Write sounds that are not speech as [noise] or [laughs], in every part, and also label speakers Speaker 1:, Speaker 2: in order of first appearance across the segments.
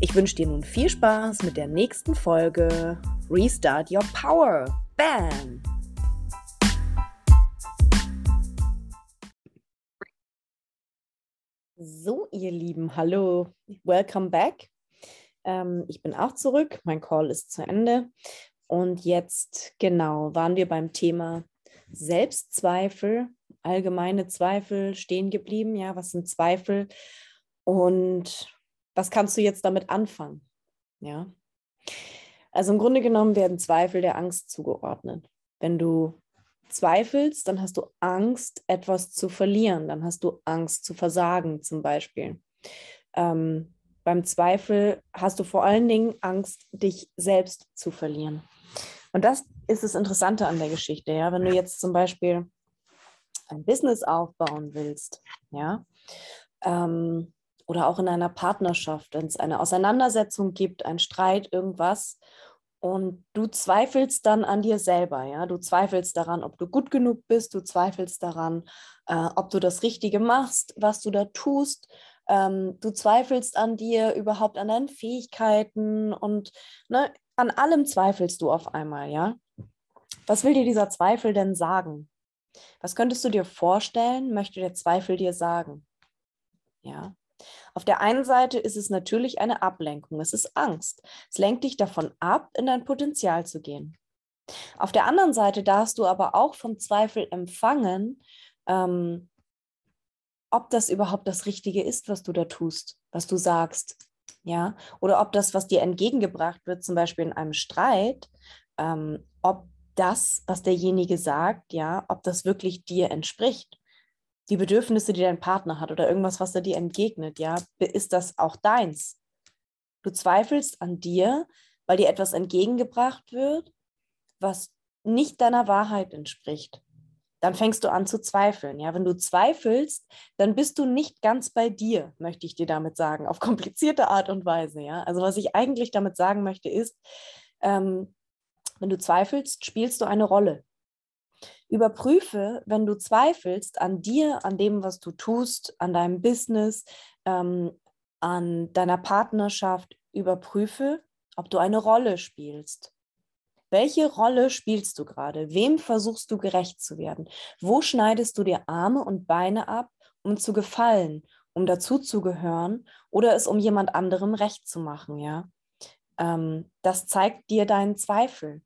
Speaker 1: Ich wünsche dir nun viel Spaß mit der nächsten Folge Restart Your Power. Bam! So, ihr Lieben, hallo, welcome back. Ähm, ich bin auch zurück, mein Call ist zu Ende. Und jetzt, genau, waren wir beim Thema Selbstzweifel, allgemeine Zweifel stehen geblieben. Ja, was sind Zweifel? Und was kannst du jetzt damit anfangen? Ja. Also im Grunde genommen werden Zweifel der Angst zugeordnet. Wenn du zweifelst, dann hast du Angst, etwas zu verlieren. Dann hast du Angst zu versagen, zum Beispiel. Ähm, beim Zweifel hast du vor allen Dingen Angst, dich selbst zu verlieren. Und das ist das Interessante an der Geschichte. Ja? Wenn du jetzt zum Beispiel ein Business aufbauen willst, ja, ähm, oder auch in einer Partnerschaft, wenn es eine Auseinandersetzung gibt, ein Streit, irgendwas, und du zweifelst dann an dir selber, ja, du zweifelst daran, ob du gut genug bist, du zweifelst daran, äh, ob du das Richtige machst, was du da tust, ähm, du zweifelst an dir, überhaupt an deinen Fähigkeiten und ne, an allem zweifelst du auf einmal, ja. Was will dir dieser Zweifel denn sagen? Was könntest du dir vorstellen, möchte der Zweifel dir sagen? Ja. Auf der einen Seite ist es natürlich eine Ablenkung, es ist Angst. Es lenkt dich davon ab, in dein Potenzial zu gehen. Auf der anderen Seite darfst du aber auch vom Zweifel empfangen, ähm, ob das überhaupt das Richtige ist, was du da tust, was du sagst. Ja, oder ob das, was dir entgegengebracht wird, zum Beispiel in einem Streit, ähm, ob das, was derjenige sagt, ja, ob das wirklich dir entspricht die Bedürfnisse, die dein Partner hat oder irgendwas, was er dir entgegnet, ja, ist das auch deins? Du zweifelst an dir, weil dir etwas entgegengebracht wird, was nicht deiner Wahrheit entspricht. Dann fängst du an zu zweifeln. Ja, wenn du zweifelst, dann bist du nicht ganz bei dir, möchte ich dir damit sagen, auf komplizierte Art und Weise. Ja, also was ich eigentlich damit sagen möchte ist, ähm, wenn du zweifelst, spielst du eine Rolle. Überprüfe, wenn du zweifelst an dir, an dem, was du tust, an deinem Business, ähm, an deiner Partnerschaft, überprüfe, ob du eine Rolle spielst. Welche Rolle spielst du gerade? Wem versuchst du gerecht zu werden? Wo schneidest du dir Arme und Beine ab, um zu gefallen, um dazuzugehören oder es um jemand anderem recht zu machen? Ja, ähm, das zeigt dir deinen Zweifel.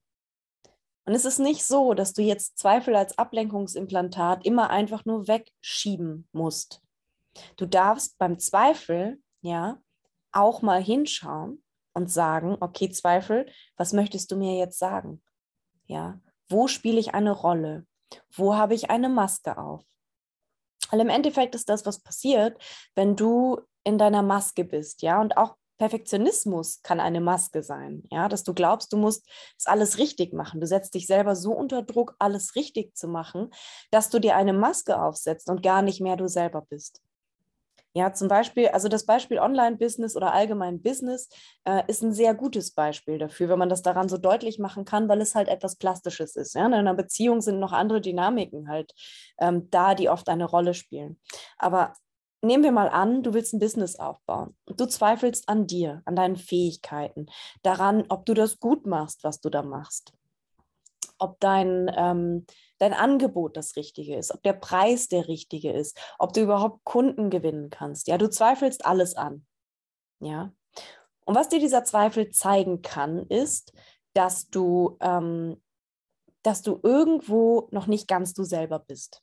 Speaker 1: Und es ist nicht so, dass du jetzt Zweifel als Ablenkungsimplantat immer einfach nur wegschieben musst. Du darfst beim Zweifel, ja, auch mal hinschauen und sagen, okay, Zweifel, was möchtest du mir jetzt sagen? Ja, wo spiele ich eine Rolle? Wo habe ich eine Maske auf? Weil im Endeffekt ist das, was passiert, wenn du in deiner Maske bist, ja, und auch Perfektionismus kann eine Maske sein, ja, dass du glaubst, du musst es alles richtig machen. Du setzt dich selber so unter Druck, alles richtig zu machen, dass du dir eine Maske aufsetzt und gar nicht mehr du selber bist. Ja, zum Beispiel, also das Beispiel Online-Business oder allgemein Business äh, ist ein sehr gutes Beispiel dafür, wenn man das daran so deutlich machen kann, weil es halt etwas Plastisches ist. Ja? In einer Beziehung sind noch andere Dynamiken halt ähm, da, die oft eine Rolle spielen. Aber nehmen wir mal an, du willst ein Business aufbauen und du zweifelst an dir, an deinen Fähigkeiten, daran, ob du das gut machst, was du da machst, ob dein, ähm, dein Angebot das Richtige ist, ob der Preis der richtige ist, ob du überhaupt Kunden gewinnen kannst. Ja, du zweifelst alles an. Ja. Und was dir dieser Zweifel zeigen kann, ist, dass du, ähm, dass du irgendwo noch nicht ganz du selber bist.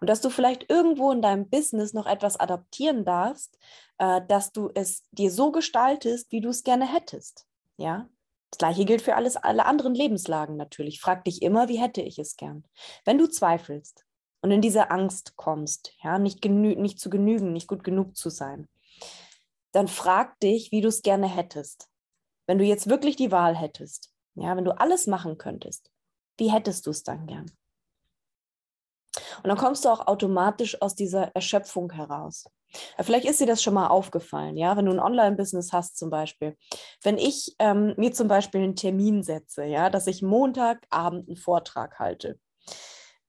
Speaker 1: Und dass du vielleicht irgendwo in deinem Business noch etwas adaptieren darfst, äh, dass du es dir so gestaltest, wie du es gerne hättest. Ja, das gleiche gilt für alles, alle anderen Lebenslagen natürlich. Frag dich immer, wie hätte ich es gern? Wenn du zweifelst und in diese Angst kommst, ja, nicht, genü nicht zu genügen, nicht gut genug zu sein, dann frag dich, wie du es gerne hättest. Wenn du jetzt wirklich die Wahl hättest, Ja, wenn du alles machen könntest, wie hättest du es dann gern? Und dann kommst du auch automatisch aus dieser Erschöpfung heraus. Vielleicht ist dir das schon mal aufgefallen, ja, wenn du ein Online-Business hast zum Beispiel. Wenn ich ähm, mir zum Beispiel einen Termin setze, ja, dass ich Montagabend einen Vortrag halte,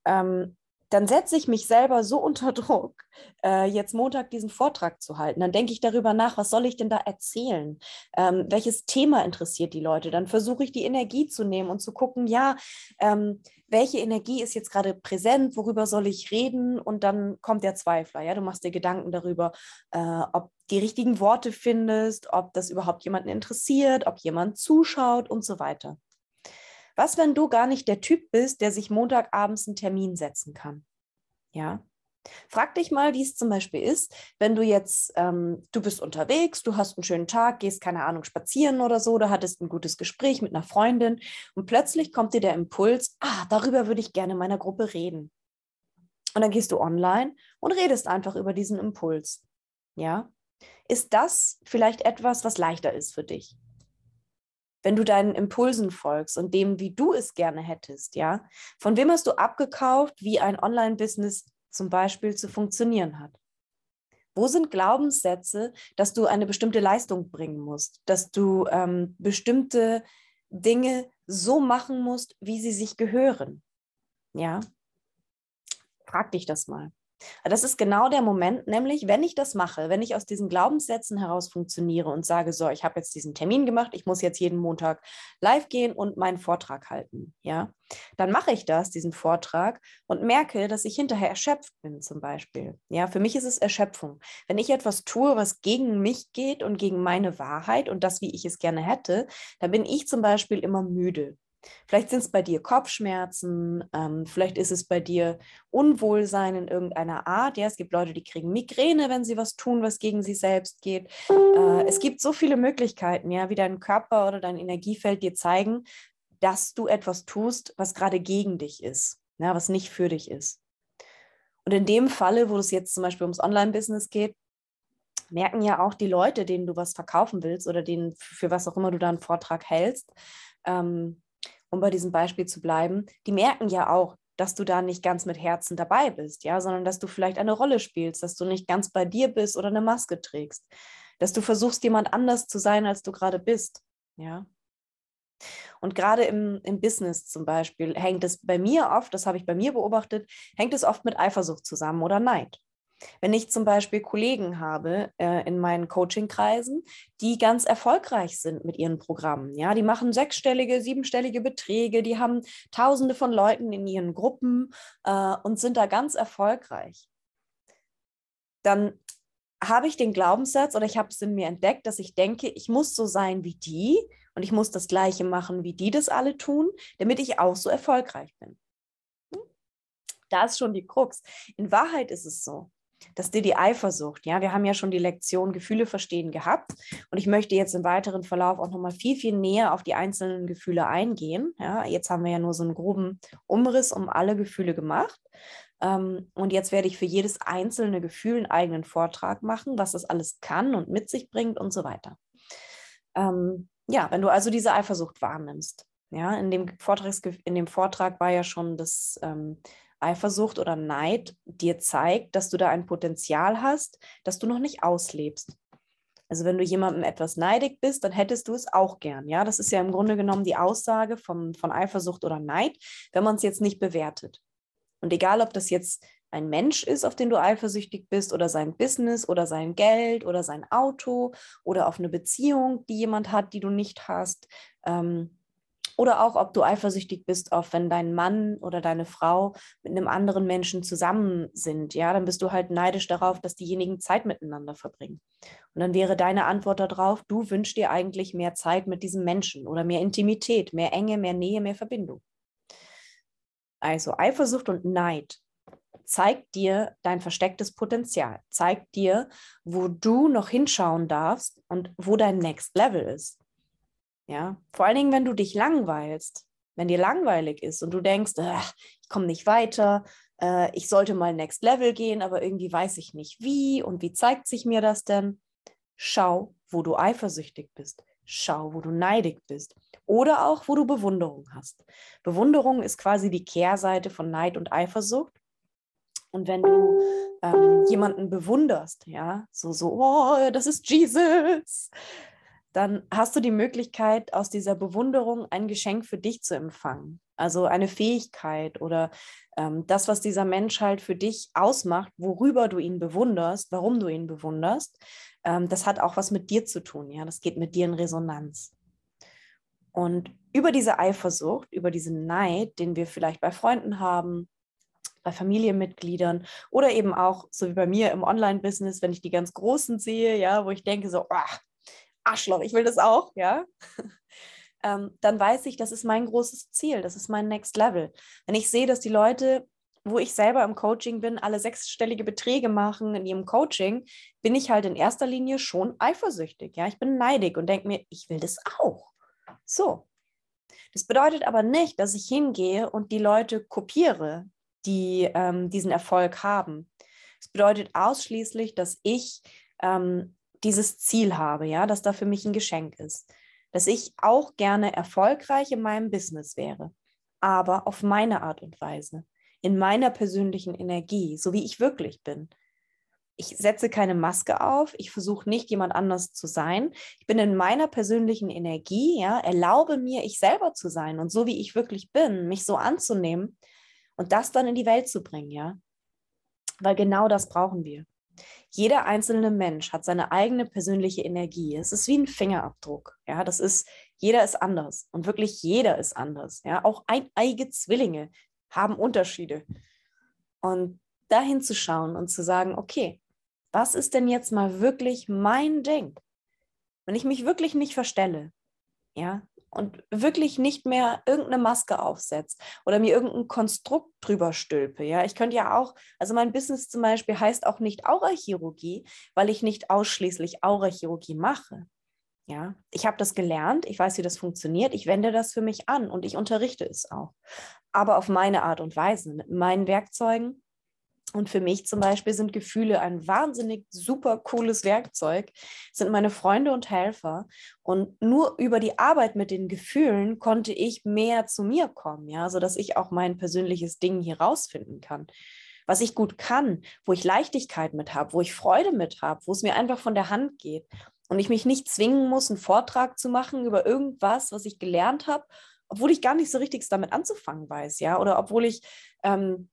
Speaker 1: ähm, dann setze ich mich selber so unter [laughs] Druck, äh, jetzt Montag diesen Vortrag zu halten. Dann denke ich darüber nach, was soll ich denn da erzählen? Ähm, welches Thema interessiert die Leute? Dann versuche ich die Energie zu nehmen und zu gucken, ja, ähm, welche Energie ist jetzt gerade präsent, worüber soll ich reden? Und dann kommt der Zweifler. Ja, du machst dir Gedanken darüber, äh, ob die richtigen Worte findest, ob das überhaupt jemanden interessiert, ob jemand zuschaut und so weiter. Was, wenn du gar nicht der Typ bist, der sich Montagabends einen Termin setzen kann? Ja. Frag dich mal, wie es zum Beispiel ist, wenn du jetzt, ähm, du bist unterwegs, du hast einen schönen Tag, gehst, keine Ahnung, spazieren oder so, oder hattest ein gutes Gespräch mit einer Freundin und plötzlich kommt dir der Impuls, ah, darüber würde ich gerne in meiner Gruppe reden. Und dann gehst du online und redest einfach über diesen Impuls. Ja. Ist das vielleicht etwas, was leichter ist für dich? Wenn du deinen Impulsen folgst und dem, wie du es gerne hättest, ja, von wem hast du abgekauft, wie ein Online-Business zum Beispiel zu funktionieren hat? Wo sind Glaubenssätze, dass du eine bestimmte Leistung bringen musst, dass du ähm, bestimmte Dinge so machen musst, wie sie sich gehören? Ja, frag dich das mal. Das ist genau der Moment, nämlich wenn ich das mache, wenn ich aus diesen Glaubenssätzen heraus funktioniere und sage, so, ich habe jetzt diesen Termin gemacht, ich muss jetzt jeden Montag live gehen und meinen Vortrag halten, ja, dann mache ich das, diesen Vortrag und merke, dass ich hinterher erschöpft bin zum Beispiel. Ja, für mich ist es Erschöpfung. Wenn ich etwas tue, was gegen mich geht und gegen meine Wahrheit und das, wie ich es gerne hätte, dann bin ich zum Beispiel immer müde. Vielleicht sind es bei dir Kopfschmerzen, ähm, vielleicht ist es bei dir Unwohlsein in irgendeiner Art. Ja, es gibt Leute, die kriegen Migräne, wenn sie was tun, was gegen sie selbst geht. Äh, es gibt so viele Möglichkeiten, ja, wie dein Körper oder dein Energiefeld dir zeigen, dass du etwas tust, was gerade gegen dich ist, ja, was nicht für dich ist. Und in dem Falle, wo es jetzt zum Beispiel ums Online-Business geht, merken ja auch die Leute, denen du was verkaufen willst oder denen für was auch immer du da einen Vortrag hältst, ähm, um bei diesem Beispiel zu bleiben, die merken ja auch, dass du da nicht ganz mit Herzen dabei bist, ja, sondern dass du vielleicht eine Rolle spielst, dass du nicht ganz bei dir bist oder eine Maske trägst, dass du versuchst, jemand anders zu sein, als du gerade bist, ja. Und gerade im, im Business zum Beispiel hängt es bei mir oft, das habe ich bei mir beobachtet, hängt es oft mit Eifersucht zusammen oder Neid. Wenn ich zum Beispiel Kollegen habe äh, in meinen Coachingkreisen, die ganz erfolgreich sind mit ihren Programmen, ja, die machen sechsstellige, siebenstellige Beträge, die haben Tausende von Leuten in ihren Gruppen äh, und sind da ganz erfolgreich, dann habe ich den Glaubenssatz oder ich habe es in mir entdeckt, dass ich denke, ich muss so sein wie die und ich muss das Gleiche machen, wie die das alle tun, damit ich auch so erfolgreich bin. Hm? Da ist schon die Krux. In Wahrheit ist es so, dass dir die Eifersucht, ja, wir haben ja schon die Lektion Gefühle verstehen gehabt und ich möchte jetzt im weiteren Verlauf auch nochmal viel, viel näher auf die einzelnen Gefühle eingehen. Ja, jetzt haben wir ja nur so einen groben Umriss um alle Gefühle gemacht. Ähm, und jetzt werde ich für jedes einzelne Gefühl einen eigenen Vortrag machen, was das alles kann und mit sich bringt und so weiter. Ähm, ja, wenn du also diese Eifersucht wahrnimmst, ja, in dem, in dem Vortrag war ja schon das ähm, Eifersucht oder Neid dir zeigt, dass du da ein Potenzial hast, das du noch nicht auslebst. Also wenn du jemandem etwas neidig bist, dann hättest du es auch gern. Ja, das ist ja im Grunde genommen die Aussage von, von Eifersucht oder Neid, wenn man es jetzt nicht bewertet. Und egal, ob das jetzt ein Mensch ist, auf den du eifersüchtig bist, oder sein Business oder sein Geld oder sein Auto oder auf eine Beziehung, die jemand hat, die du nicht hast, ähm, oder auch, ob du eifersüchtig bist, auf wenn dein Mann oder deine Frau mit einem anderen Menschen zusammen sind. Ja, dann bist du halt neidisch darauf, dass diejenigen Zeit miteinander verbringen. Und dann wäre deine Antwort darauf, du wünschst dir eigentlich mehr Zeit mit diesem Menschen oder mehr Intimität, mehr Enge, mehr Nähe, mehr Verbindung. Also Eifersucht und Neid zeigt dir dein verstecktes Potenzial, zeigt dir, wo du noch hinschauen darfst und wo dein Next Level ist. Ja, vor allen Dingen, wenn du dich langweilst, wenn dir langweilig ist und du denkst, ich komme nicht weiter, äh, ich sollte mal Next Level gehen, aber irgendwie weiß ich nicht wie und wie zeigt sich mir das denn? Schau, wo du eifersüchtig bist. Schau, wo du neidig bist. Oder auch, wo du Bewunderung hast. Bewunderung ist quasi die Kehrseite von Neid und Eifersucht. Und wenn du ähm, jemanden bewunderst, ja, so, so, oh, das ist Jesus, dann hast du die Möglichkeit, aus dieser Bewunderung ein Geschenk für dich zu empfangen. Also eine Fähigkeit oder ähm, das, was dieser Mensch halt für dich ausmacht, worüber du ihn bewunderst, warum du ihn bewunderst, ähm, das hat auch was mit dir zu tun. Ja, das geht mit dir in Resonanz. Und über diese Eifersucht, über diesen Neid, den wir vielleicht bei Freunden haben, bei Familienmitgliedern oder eben auch, so wie bei mir im Online-Business, wenn ich die ganz Großen sehe, ja, wo ich denke so, oh, Arschloch, ich will das auch, ja, [laughs] ähm, dann weiß ich, das ist mein großes Ziel, das ist mein Next Level. Wenn ich sehe, dass die Leute, wo ich selber im Coaching bin, alle sechsstellige Beträge machen in ihrem Coaching, bin ich halt in erster Linie schon eifersüchtig, ja, ich bin neidig und denke mir, ich will das auch. So. Das bedeutet aber nicht, dass ich hingehe und die Leute kopiere, die ähm, diesen Erfolg haben. Es bedeutet ausschließlich, dass ich ähm, dieses Ziel habe, ja, dass da für mich ein Geschenk ist, dass ich auch gerne erfolgreich in meinem Business wäre, aber auf meine Art und Weise, in meiner persönlichen Energie, so wie ich wirklich bin ich setze keine Maske auf, ich versuche nicht jemand anders zu sein. Ich bin in meiner persönlichen Energie, ja, erlaube mir, ich selber zu sein und so wie ich wirklich bin, mich so anzunehmen und das dann in die Welt zu bringen, ja. Weil genau das brauchen wir. Jeder einzelne Mensch hat seine eigene persönliche Energie. Es ist wie ein Fingerabdruck, ja. Das ist, jeder ist anders und wirklich jeder ist anders, ja. Auch eineige Zwillinge haben Unterschiede. Und dahin zu schauen und zu sagen, okay, was ist denn jetzt mal wirklich mein Ding? Wenn ich mich wirklich nicht verstelle, ja, und wirklich nicht mehr irgendeine Maske aufsetze oder mir irgendein Konstrukt drüber stülpe. Ja, ich könnte ja auch, also mein Business zum Beispiel heißt auch nicht Aurachirurgie, weil ich nicht ausschließlich Aurachirurgie mache. Ja, ich habe das gelernt, ich weiß, wie das funktioniert, ich wende das für mich an und ich unterrichte es auch. Aber auf meine Art und Weise, mit meinen Werkzeugen, und für mich zum Beispiel sind Gefühle ein wahnsinnig super cooles Werkzeug, sind meine Freunde und Helfer. Und nur über die Arbeit mit den Gefühlen konnte ich mehr zu mir kommen, ja, sodass ich auch mein persönliches Ding hier rausfinden kann. Was ich gut kann, wo ich Leichtigkeit mit habe, wo ich Freude mit habe, wo es mir einfach von der Hand geht und ich mich nicht zwingen muss, einen Vortrag zu machen über irgendwas, was ich gelernt habe, obwohl ich gar nicht so richtig damit anzufangen weiß, ja, oder obwohl ich ähm,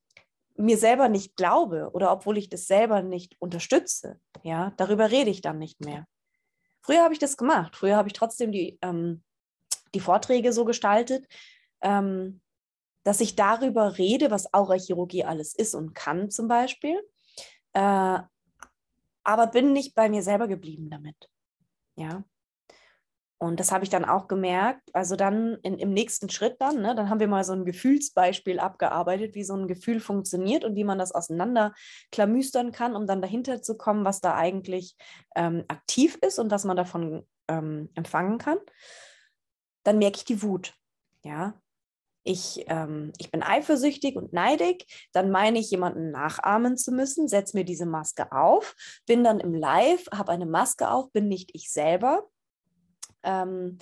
Speaker 1: mir selber nicht glaube oder obwohl ich das selber nicht unterstütze, ja, darüber rede ich dann nicht mehr. Früher habe ich das gemacht. Früher habe ich trotzdem die, ähm, die Vorträge so gestaltet, ähm, dass ich darüber rede, was Aurachirurgie alles ist und kann zum Beispiel. Äh, aber bin nicht bei mir selber geblieben damit. Ja. Und das habe ich dann auch gemerkt. Also dann in, im nächsten Schritt dann, ne, dann haben wir mal so ein Gefühlsbeispiel abgearbeitet, wie so ein Gefühl funktioniert und wie man das auseinanderklamüstern kann, um dann dahinter zu kommen, was da eigentlich ähm, aktiv ist und was man davon ähm, empfangen kann. Dann merke ich die Wut. Ja, ich, ähm, ich bin eifersüchtig und neidig, dann meine ich, jemanden nachahmen zu müssen, setze mir diese Maske auf, bin dann im Live, habe eine Maske auf, bin nicht ich selber ähm,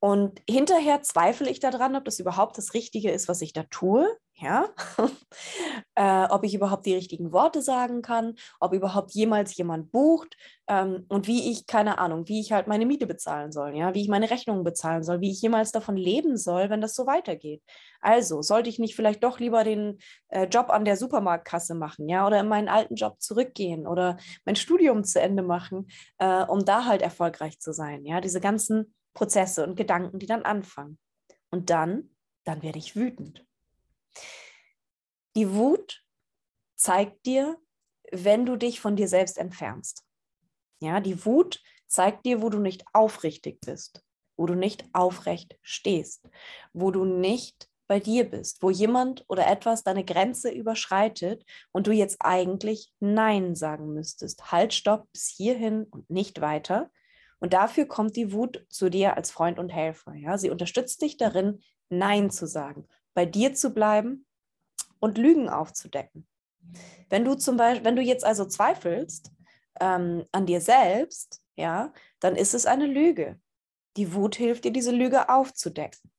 Speaker 1: und hinterher zweifle ich daran, ob das überhaupt das Richtige ist, was ich da tue. Ja, [laughs] äh, ob ich überhaupt die richtigen Worte sagen kann, ob überhaupt jemals jemand bucht ähm, und wie ich, keine Ahnung, wie ich halt meine Miete bezahlen soll, ja, wie ich meine Rechnungen bezahlen soll, wie ich jemals davon leben soll, wenn das so weitergeht. Also sollte ich nicht vielleicht doch lieber den äh, Job an der Supermarktkasse machen, ja, oder in meinen alten Job zurückgehen oder mein Studium zu Ende machen, äh, um da halt erfolgreich zu sein, ja, diese ganzen Prozesse und Gedanken, die dann anfangen. Und dann, dann werde ich wütend. Die Wut zeigt dir, wenn du dich von dir selbst entfernst. Ja, die Wut zeigt dir, wo du nicht aufrichtig bist, wo du nicht aufrecht stehst, wo du nicht bei dir bist, wo jemand oder etwas deine Grenze überschreitet und du jetzt eigentlich Nein sagen müsstest. Halt, stopp, bis hierhin und nicht weiter. Und dafür kommt die Wut zu dir als Freund und Helfer. Ja? Sie unterstützt dich darin, Nein zu sagen, bei dir zu bleiben und Lügen aufzudecken. Wenn du zum Beispiel, wenn du jetzt also zweifelst ähm, an dir selbst, ja, dann ist es eine Lüge. Die Wut hilft dir, diese Lüge aufzudecken.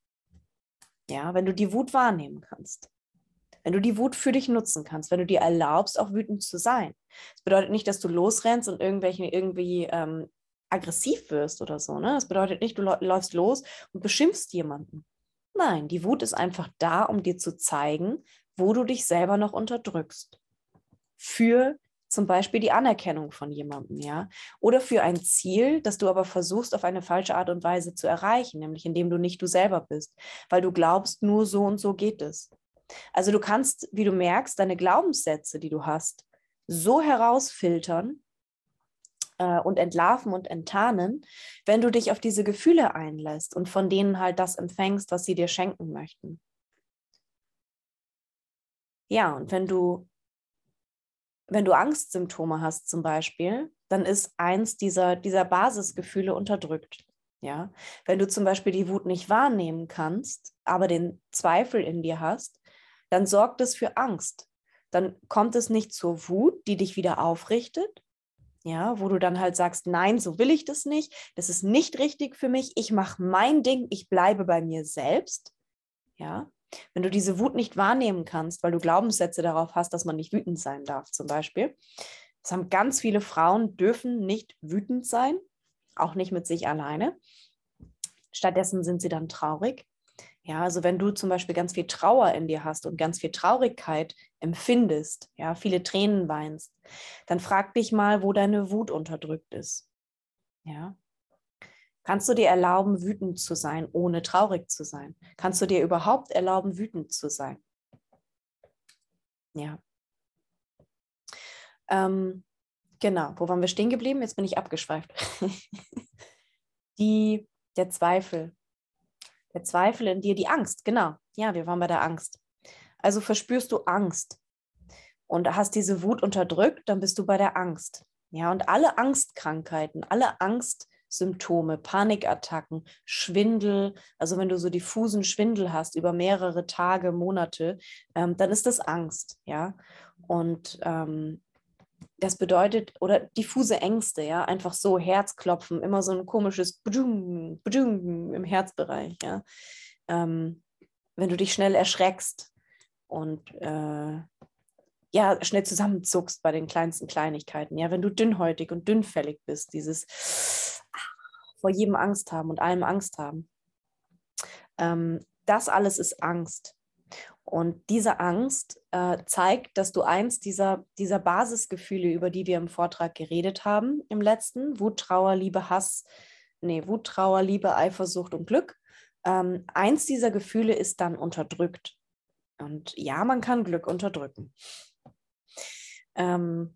Speaker 1: Ja, wenn du die Wut wahrnehmen kannst. Wenn du die Wut für dich nutzen kannst, wenn du dir erlaubst, auch wütend zu sein. Das bedeutet nicht, dass du losrennst und irgendwelche, irgendwie ähm, aggressiv wirst oder so. Ne? Das bedeutet nicht, du läufst los und beschimpfst jemanden. Nein, die Wut ist einfach da, um dir zu zeigen, wo du dich selber noch unterdrückst. Für zum Beispiel die Anerkennung von jemandem, ja, oder für ein Ziel, das du aber versuchst auf eine falsche Art und Weise zu erreichen, nämlich indem du nicht du selber bist, weil du glaubst, nur so und so geht es. Also du kannst, wie du merkst, deine Glaubenssätze, die du hast, so herausfiltern äh, und entlarven und enttarnen, wenn du dich auf diese Gefühle einlässt und von denen halt das empfängst, was sie dir schenken möchten. Ja, und wenn du wenn du Angstsymptome hast zum Beispiel, dann ist eins dieser, dieser Basisgefühle unterdrückt. Ja, wenn du zum Beispiel die Wut nicht wahrnehmen kannst, aber den Zweifel in dir hast, dann sorgt es für Angst. Dann kommt es nicht zur Wut, die dich wieder aufrichtet, ja, wo du dann halt sagst, nein, so will ich das nicht, das ist nicht richtig für mich, ich mache mein Ding, ich bleibe bei mir selbst, ja, wenn du diese Wut nicht wahrnehmen kannst, weil du Glaubenssätze darauf hast, dass man nicht wütend sein darf, zum Beispiel. Das haben ganz viele Frauen, dürfen nicht wütend sein, auch nicht mit sich alleine. Stattdessen sind sie dann traurig. Ja, also wenn du zum Beispiel ganz viel Trauer in dir hast und ganz viel Traurigkeit empfindest, ja, viele Tränen weinst, dann frag dich mal, wo deine Wut unterdrückt ist. Ja, Kannst du dir erlauben, wütend zu sein, ohne traurig zu sein? Kannst du dir überhaupt erlauben, wütend zu sein? Ja. Ähm, genau, wo waren wir stehen geblieben? Jetzt bin ich abgeschweift. [laughs] die, der Zweifel. Der Zweifel in dir, die Angst, genau. Ja, wir waren bei der Angst. Also verspürst du Angst und hast diese Wut unterdrückt, dann bist du bei der Angst. Ja, und alle Angstkrankheiten, alle Angst, Symptome, Panikattacken, Schwindel, also wenn du so diffusen Schwindel hast über mehrere Tage, Monate, ähm, dann ist das Angst, ja. Und ähm, das bedeutet, oder diffuse Ängste, ja, einfach so Herzklopfen, immer so ein komisches Bujung, Bujung im Herzbereich, ja. Ähm, wenn du dich schnell erschreckst und äh, ja, schnell zusammenzuckst bei den kleinsten Kleinigkeiten, ja, wenn du dünnhäutig und dünnfällig bist, dieses vor jedem Angst haben und allem Angst haben. Ähm, das alles ist Angst. Und diese Angst äh, zeigt, dass du eins dieser, dieser Basisgefühle, über die wir im Vortrag geredet haben, im letzten, Wut, Trauer, Liebe, Hass, nee, Wut, Trauer, Liebe, Eifersucht und Glück, ähm, eins dieser Gefühle ist dann unterdrückt. Und ja, man kann Glück unterdrücken. Ähm,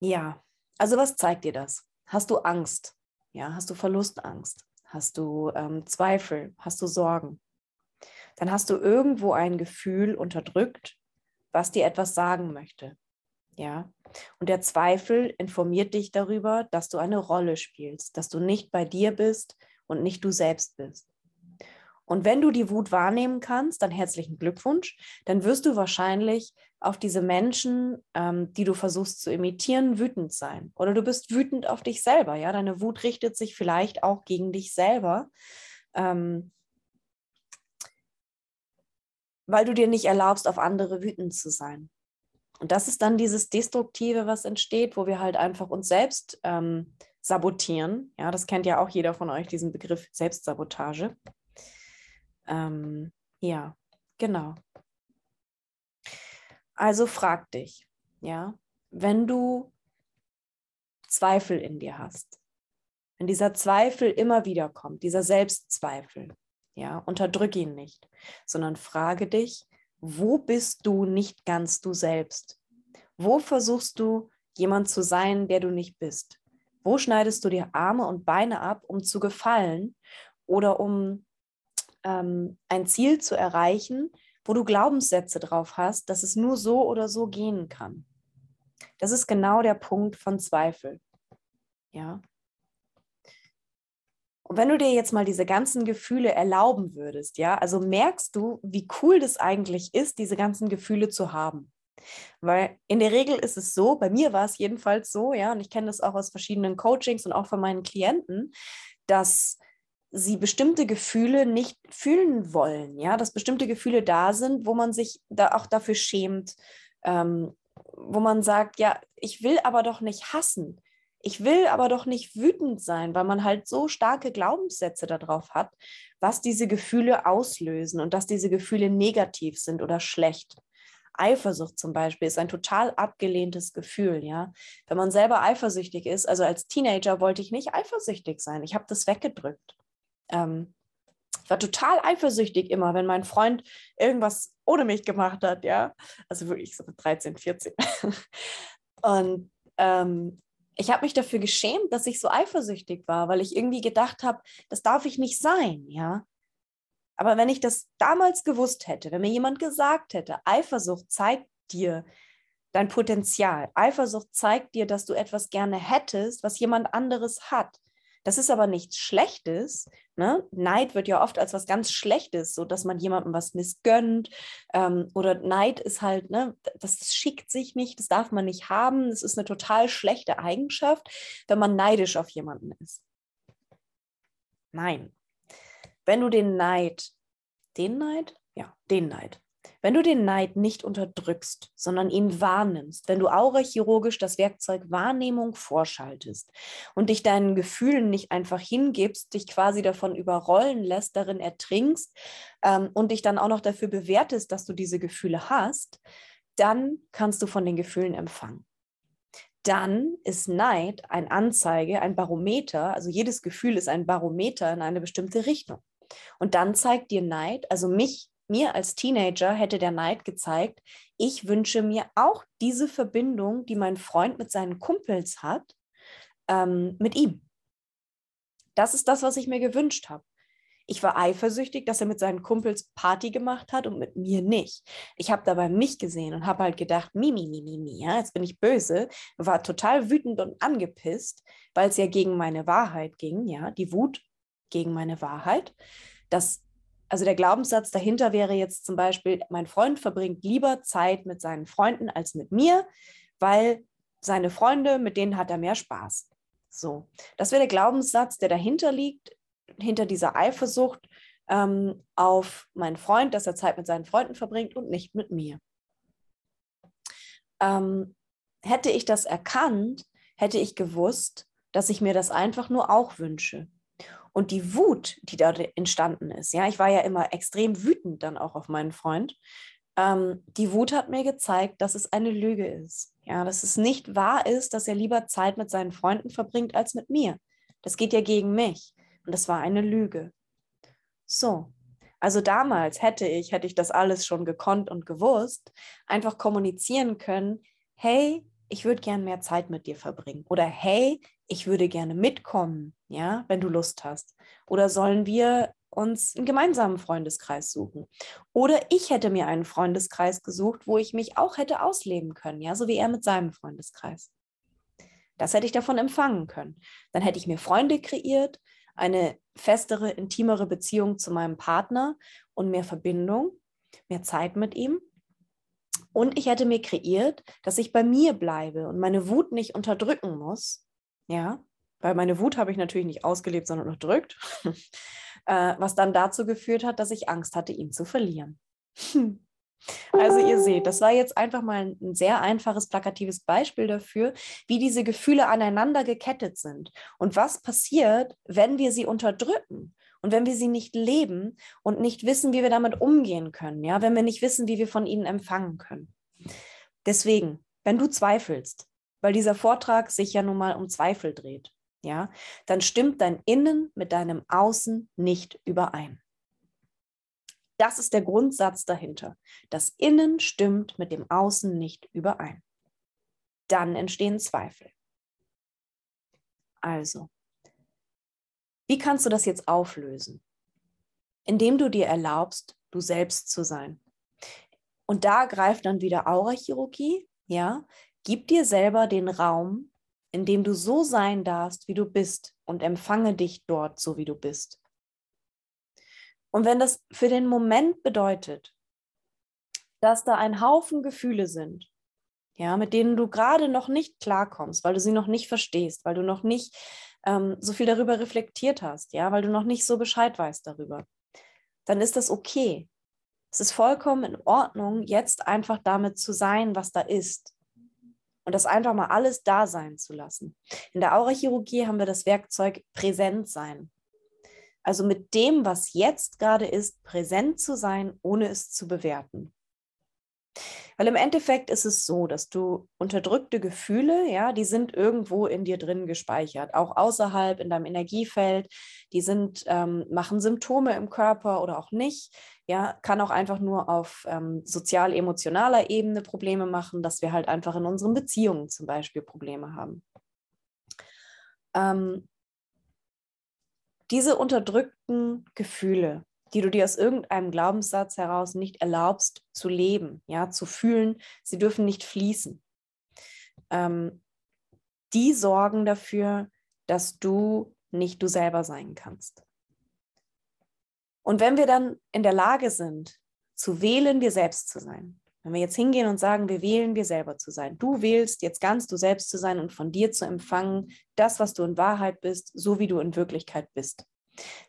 Speaker 1: ja, also was zeigt dir das? Hast du Angst? Ja, hast du Verlustangst? Hast du ähm, Zweifel? Hast du Sorgen? Dann hast du irgendwo ein Gefühl unterdrückt, was dir etwas sagen möchte. Ja, und der Zweifel informiert dich darüber, dass du eine Rolle spielst, dass du nicht bei dir bist und nicht du selbst bist. Und wenn du die Wut wahrnehmen kannst, dann herzlichen Glückwunsch. Dann wirst du wahrscheinlich auf diese Menschen, ähm, die du versuchst zu imitieren, wütend sein. Oder du bist wütend auf dich selber. Ja, deine Wut richtet sich vielleicht auch gegen dich selber, ähm, weil du dir nicht erlaubst, auf andere wütend zu sein. Und das ist dann dieses Destruktive, was entsteht, wo wir halt einfach uns selbst ähm, sabotieren. Ja, das kennt ja auch jeder von euch, diesen Begriff Selbstsabotage. Ähm, ja, genau. Also frag dich, ja, wenn du Zweifel in dir hast, wenn dieser Zweifel immer wieder kommt, dieser Selbstzweifel, ja, unterdrück ihn nicht, sondern frage dich, wo bist du nicht ganz du selbst? Wo versuchst du, jemand zu sein, der du nicht bist? Wo schneidest du dir Arme und Beine ab, um zu gefallen oder um ähm, ein Ziel zu erreichen, wo du Glaubenssätze drauf hast, dass es nur so oder so gehen kann. Das ist genau der Punkt von Zweifel. Ja. Und wenn du dir jetzt mal diese ganzen Gefühle erlauben würdest, ja, also merkst du, wie cool das eigentlich ist, diese ganzen Gefühle zu haben. Weil in der Regel ist es so, bei mir war es jedenfalls so, ja, und ich kenne das auch aus verschiedenen Coachings und auch von meinen Klienten, dass sie bestimmte Gefühle nicht fühlen wollen, ja, dass bestimmte Gefühle da sind, wo man sich da auch dafür schämt, ähm, wo man sagt, ja, ich will aber doch nicht hassen, ich will aber doch nicht wütend sein, weil man halt so starke Glaubenssätze darauf hat, was diese Gefühle auslösen und dass diese Gefühle negativ sind oder schlecht. Eifersucht zum Beispiel ist ein total abgelehntes Gefühl, ja. Wenn man selber eifersüchtig ist, also als Teenager wollte ich nicht eifersüchtig sein. Ich habe das weggedrückt. Ähm, ich war total eifersüchtig immer, wenn mein Freund irgendwas ohne mich gemacht hat, ja. Also wirklich so 13, 14. [laughs] Und ähm, ich habe mich dafür geschämt, dass ich so eifersüchtig war, weil ich irgendwie gedacht habe, das darf ich nicht sein, ja. Aber wenn ich das damals gewusst hätte, wenn mir jemand gesagt hätte, Eifersucht zeigt dir dein Potenzial, Eifersucht zeigt dir, dass du etwas gerne hättest, was jemand anderes hat. Das ist aber nichts Schlechtes. Ne? Neid wird ja oft als was ganz Schlechtes, so dass man jemandem was missgönnt. Ähm, oder Neid ist halt, ne, das, das schickt sich nicht, das darf man nicht haben. Das ist eine total schlechte Eigenschaft, wenn man neidisch auf jemanden ist. Nein, wenn du den Neid, den Neid? Ja, den Neid. Wenn du den Neid nicht unterdrückst, sondern ihn wahrnimmst, wenn du aurachirurgisch das Werkzeug Wahrnehmung vorschaltest und dich deinen Gefühlen nicht einfach hingibst, dich quasi davon überrollen lässt, darin ertrinkst ähm, und dich dann auch noch dafür bewertest, dass du diese Gefühle hast, dann kannst du von den Gefühlen empfangen dann ist Neid ein Anzeige, ein Barometer. Also jedes Gefühl ist ein Barometer in eine bestimmte Richtung. Und dann zeigt dir Neid, also mich, mir als Teenager hätte der Neid gezeigt, ich wünsche mir auch diese Verbindung, die mein Freund mit seinen Kumpels hat, ähm, mit ihm. Das ist das, was ich mir gewünscht habe. Ich war eifersüchtig, dass er mit seinen Kumpels Party gemacht hat und mit mir nicht. Ich habe dabei mich gesehen und habe halt gedacht, Mimi, Mimi, Mimi, ja, jetzt bin ich böse, war total wütend und angepisst, weil es ja gegen meine Wahrheit ging, ja, die Wut gegen meine Wahrheit. Das, also der Glaubenssatz dahinter wäre jetzt zum Beispiel, mein Freund verbringt lieber Zeit mit seinen Freunden als mit mir, weil seine Freunde, mit denen hat er mehr Spaß. So, das wäre der Glaubenssatz, der dahinter liegt, hinter dieser Eifersucht ähm, auf meinen Freund, dass er Zeit mit seinen Freunden verbringt und nicht mit mir. Ähm, hätte ich das erkannt, hätte ich gewusst, dass ich mir das einfach nur auch wünsche. Und die Wut, die da entstanden ist, ja, ich war ja immer extrem wütend dann auch auf meinen Freund. Ähm, die Wut hat mir gezeigt, dass es eine Lüge ist. Ja, dass es nicht wahr ist, dass er lieber Zeit mit seinen Freunden verbringt als mit mir. Das geht ja gegen mich. Und das war eine Lüge. So. Also damals hätte ich, hätte ich das alles schon gekonnt und gewusst, einfach kommunizieren können, hey, ich würde gern mehr Zeit mit dir verbringen. Oder hey, ich würde gerne mitkommen, ja, wenn du Lust hast. Oder sollen wir uns einen gemeinsamen Freundeskreis suchen? Oder ich hätte mir einen Freundeskreis gesucht, wo ich mich auch hätte ausleben können, ja, so wie er mit seinem Freundeskreis. Das hätte ich davon empfangen können. Dann hätte ich mir Freunde kreiert, eine festere, intimere Beziehung zu meinem Partner und mehr Verbindung, mehr Zeit mit ihm. Und ich hätte mir kreiert, dass ich bei mir bleibe und meine Wut nicht unterdrücken muss. Ja, weil meine Wut habe ich natürlich nicht ausgelebt, sondern unterdrückt. [laughs] äh, was dann dazu geführt hat, dass ich Angst hatte, ihn zu verlieren. [laughs] Also ihr seht, das war jetzt einfach mal ein sehr einfaches, plakatives Beispiel dafür, wie diese Gefühle aneinander gekettet sind und was passiert, wenn wir sie unterdrücken und wenn wir sie nicht leben und nicht wissen, wie wir damit umgehen können, ja, wenn wir nicht wissen, wie wir von ihnen empfangen können. Deswegen, wenn du zweifelst, weil dieser Vortrag sich ja nun mal um Zweifel dreht, ja, dann stimmt dein Innen mit deinem Außen nicht überein. Das ist der Grundsatz dahinter. Das Innen stimmt mit dem Außen nicht überein. Dann entstehen Zweifel. Also, wie kannst du das jetzt auflösen? Indem du dir erlaubst, du selbst zu sein. Und da greift dann wieder Aurachirurgie, ja? Gib dir selber den Raum, in dem du so sein darfst, wie du bist und empfange dich dort so, wie du bist. Und wenn das für den Moment bedeutet, dass da ein Haufen Gefühle sind, ja, mit denen du gerade noch nicht klarkommst, weil du sie noch nicht verstehst, weil du noch nicht ähm, so viel darüber reflektiert hast, ja, weil du noch nicht so Bescheid weißt darüber, dann ist das okay. Es ist vollkommen in Ordnung, jetzt einfach damit zu sein, was da ist. Und das einfach mal alles da sein zu lassen. In der Aurachirurgie haben wir das Werkzeug präsent sein. Also mit dem, was jetzt gerade ist, präsent zu sein, ohne es zu bewerten. Weil im Endeffekt ist es so, dass du unterdrückte Gefühle, ja, die sind irgendwo in dir drin gespeichert, auch außerhalb in deinem Energiefeld. Die sind, ähm, machen Symptome im Körper oder auch nicht. Ja, kann auch einfach nur auf ähm, sozial-emotionaler Ebene Probleme machen, dass wir halt einfach in unseren Beziehungen zum Beispiel Probleme haben. Ähm, diese unterdrückten Gefühle, die du dir aus irgendeinem Glaubenssatz heraus nicht erlaubst zu leben, ja, zu fühlen, sie dürfen nicht fließen. Ähm, die sorgen dafür, dass du nicht du selber sein kannst. Und wenn wir dann in der Lage sind, zu wählen, wir selbst zu sein, wenn wir jetzt hingehen und sagen, wir wählen, wir selber zu sein, du wählst jetzt ganz du selbst zu sein und von dir zu empfangen, das, was du in Wahrheit bist, so wie du in Wirklichkeit bist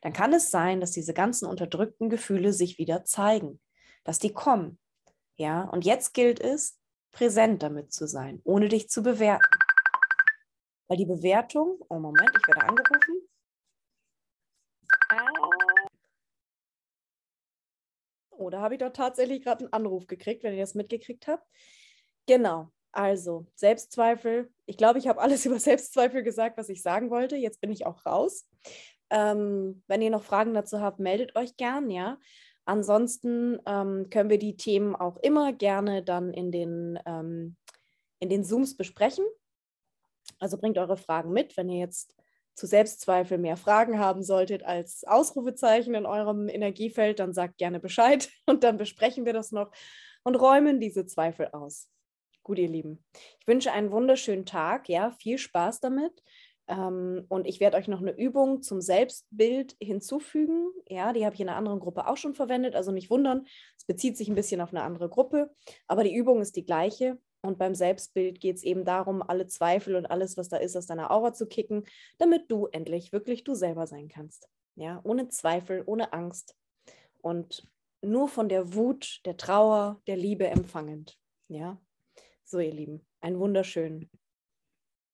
Speaker 1: dann kann es sein, dass diese ganzen unterdrückten Gefühle sich wieder zeigen, dass die kommen. Ja, und jetzt gilt es, präsent damit zu sein, ohne dich zu bewerten. Weil die Bewertung, oh Moment, ich werde angerufen. Oh, da habe ich doch tatsächlich gerade einen Anruf gekriegt, wenn ihr das mitgekriegt habt. Genau, also Selbstzweifel. Ich glaube, ich habe alles [laughs] über Selbstzweifel gesagt, was ich sagen wollte. Jetzt bin ich auch raus. Ähm, wenn ihr noch Fragen dazu habt, meldet euch gern, ja. Ansonsten ähm, können wir die Themen auch immer gerne dann in den, ähm, in den Zooms besprechen. Also bringt eure Fragen mit, wenn ihr jetzt zu Selbstzweifel mehr Fragen haben solltet als Ausrufezeichen in eurem Energiefeld, dann sagt gerne Bescheid [laughs] und dann besprechen wir das noch und räumen diese Zweifel aus. Gut, ihr Lieben. Ich wünsche einen wunderschönen Tag. Ja, viel Spaß damit. Ähm, und ich werde euch noch eine Übung zum Selbstbild hinzufügen. Ja, die habe ich in einer anderen Gruppe auch schon verwendet. Also nicht wundern, es bezieht sich ein bisschen auf eine andere Gruppe, aber die Übung ist die gleiche. Und beim Selbstbild geht es eben darum, alle Zweifel und alles, was da ist, aus deiner Aura zu kicken, damit du endlich wirklich du selber sein kannst. Ja, ohne Zweifel, ohne Angst und nur von der Wut, der Trauer, der Liebe empfangend. Ja, so ihr Lieben, einen wunderschönen